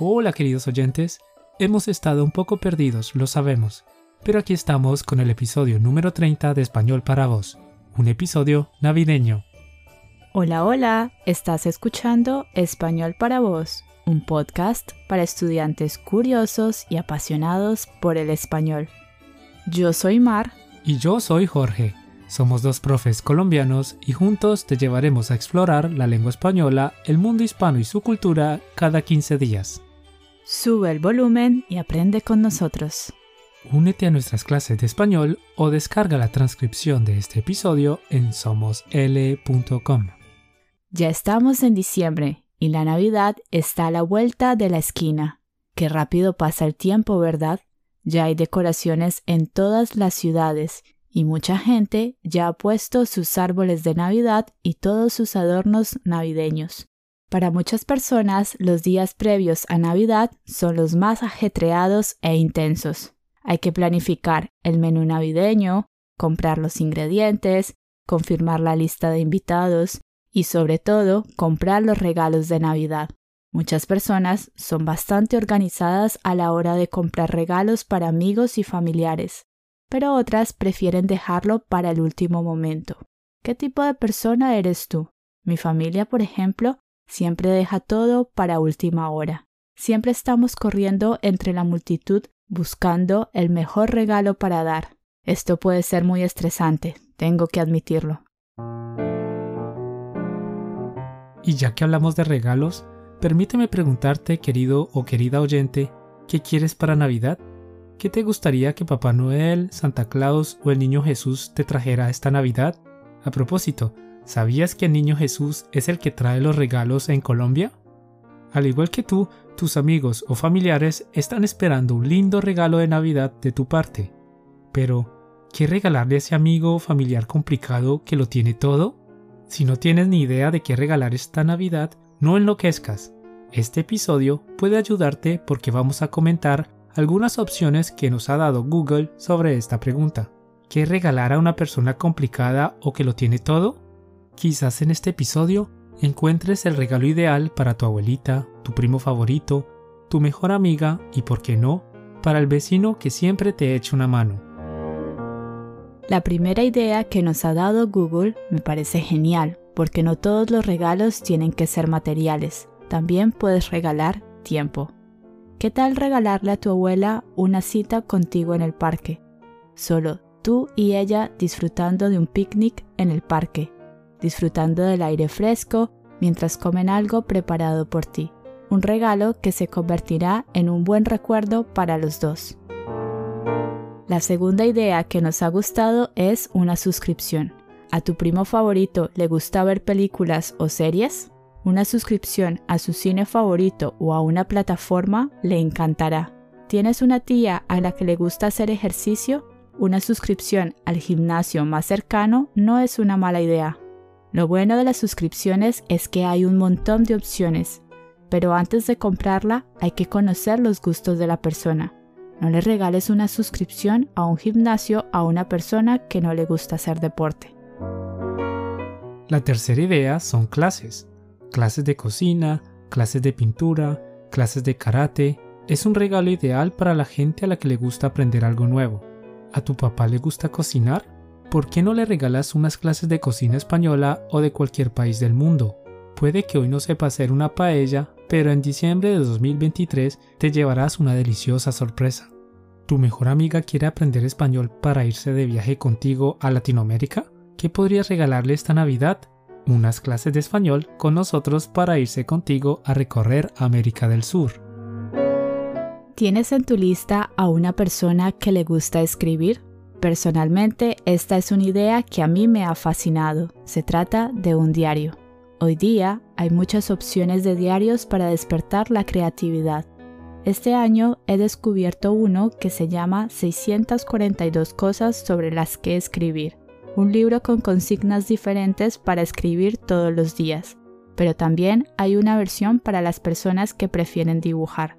Hola queridos oyentes, hemos estado un poco perdidos, lo sabemos, pero aquí estamos con el episodio número 30 de Español para Vos, un episodio navideño. Hola, hola, estás escuchando Español para Vos, un podcast para estudiantes curiosos y apasionados por el español. Yo soy Mar. Y yo soy Jorge. Somos dos profes colombianos y juntos te llevaremos a explorar la lengua española, el mundo hispano y su cultura cada 15 días. Sube el volumen y aprende con nosotros. Únete a nuestras clases de español o descarga la transcripción de este episodio en somosl.com. Ya estamos en diciembre y la Navidad está a la vuelta de la esquina. Qué rápido pasa el tiempo, ¿verdad? Ya hay decoraciones en todas las ciudades y mucha gente ya ha puesto sus árboles de Navidad y todos sus adornos navideños. Para muchas personas, los días previos a Navidad son los más ajetreados e intensos. Hay que planificar el menú navideño, comprar los ingredientes, confirmar la lista de invitados y sobre todo comprar los regalos de Navidad. Muchas personas son bastante organizadas a la hora de comprar regalos para amigos y familiares, pero otras prefieren dejarlo para el último momento. ¿Qué tipo de persona eres tú? Mi familia, por ejemplo, Siempre deja todo para última hora. Siempre estamos corriendo entre la multitud buscando el mejor regalo para dar. Esto puede ser muy estresante, tengo que admitirlo. Y ya que hablamos de regalos, permíteme preguntarte, querido o querida oyente, ¿qué quieres para Navidad? ¿Qué te gustaría que Papá Noel, Santa Claus o el Niño Jesús te trajera esta Navidad? A propósito, ¿Sabías que el niño Jesús es el que trae los regalos en Colombia? Al igual que tú, tus amigos o familiares están esperando un lindo regalo de Navidad de tu parte. Pero, ¿qué regalarle a ese amigo o familiar complicado que lo tiene todo? Si no tienes ni idea de qué regalar esta Navidad, no enloquezcas. Este episodio puede ayudarte porque vamos a comentar algunas opciones que nos ha dado Google sobre esta pregunta. ¿Qué regalar a una persona complicada o que lo tiene todo? Quizás en este episodio encuentres el regalo ideal para tu abuelita, tu primo favorito, tu mejor amiga y, por qué no, para el vecino que siempre te echa una mano. La primera idea que nos ha dado Google me parece genial, porque no todos los regalos tienen que ser materiales, también puedes regalar tiempo. ¿Qué tal regalarle a tu abuela una cita contigo en el parque? Solo tú y ella disfrutando de un picnic en el parque, disfrutando del aire fresco mientras comen algo preparado por ti. Un regalo que se convertirá en un buen recuerdo para los dos. La segunda idea que nos ha gustado es una suscripción. ¿A tu primo favorito le gusta ver películas o series? Una suscripción a su cine favorito o a una plataforma le encantará. ¿Tienes una tía a la que le gusta hacer ejercicio? Una suscripción al gimnasio más cercano no es una mala idea. Lo bueno de las suscripciones es que hay un montón de opciones, pero antes de comprarla hay que conocer los gustos de la persona. No le regales una suscripción a un gimnasio a una persona que no le gusta hacer deporte. La tercera idea son clases. Clases de cocina, clases de pintura, clases de karate. Es un regalo ideal para la gente a la que le gusta aprender algo nuevo. ¿A tu papá le gusta cocinar? ¿Por qué no le regalas unas clases de cocina española o de cualquier país del mundo? Puede que hoy no sepa hacer una paella, pero en diciembre de 2023 te llevarás una deliciosa sorpresa. ¿Tu mejor amiga quiere aprender español para irse de viaje contigo a Latinoamérica? ¿Qué podrías regalarle esta Navidad? Unas clases de español con nosotros para irse contigo a recorrer América del Sur. ¿Tienes en tu lista a una persona que le gusta escribir? Personalmente, esta es una idea que a mí me ha fascinado. Se trata de un diario. Hoy día hay muchas opciones de diarios para despertar la creatividad. Este año he descubierto uno que se llama 642 cosas sobre las que escribir, un libro con consignas diferentes para escribir todos los días, pero también hay una versión para las personas que prefieren dibujar,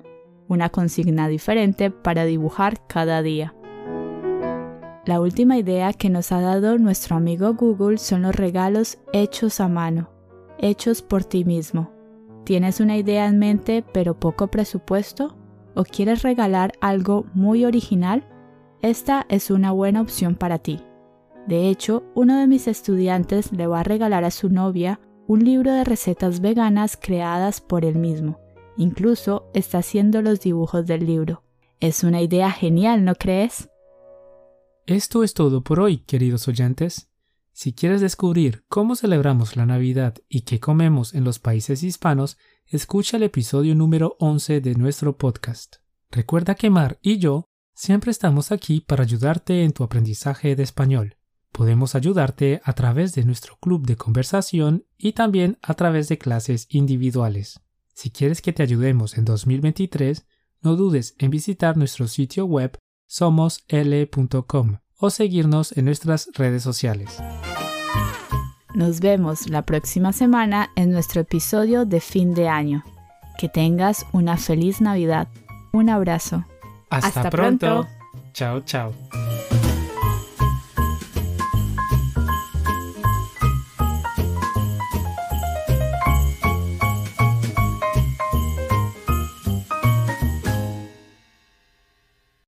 una consigna diferente para dibujar cada día. La última idea que nos ha dado nuestro amigo Google son los regalos hechos a mano, hechos por ti mismo. ¿Tienes una idea en mente pero poco presupuesto? ¿O quieres regalar algo muy original? Esta es una buena opción para ti. De hecho, uno de mis estudiantes le va a regalar a su novia un libro de recetas veganas creadas por él mismo. Incluso está haciendo los dibujos del libro. Es una idea genial, ¿no crees? Esto es todo por hoy, queridos oyentes. Si quieres descubrir cómo celebramos la Navidad y qué comemos en los países hispanos, escucha el episodio número 11 de nuestro podcast. Recuerda que Mar y yo siempre estamos aquí para ayudarte en tu aprendizaje de español. Podemos ayudarte a través de nuestro club de conversación y también a través de clases individuales. Si quieres que te ayudemos en 2023, no dudes en visitar nuestro sitio web somosl.com o seguirnos en nuestras redes sociales. Nos vemos la próxima semana en nuestro episodio de fin de año. Que tengas una feliz Navidad. Un abrazo. Hasta, pronto. Chao, chao.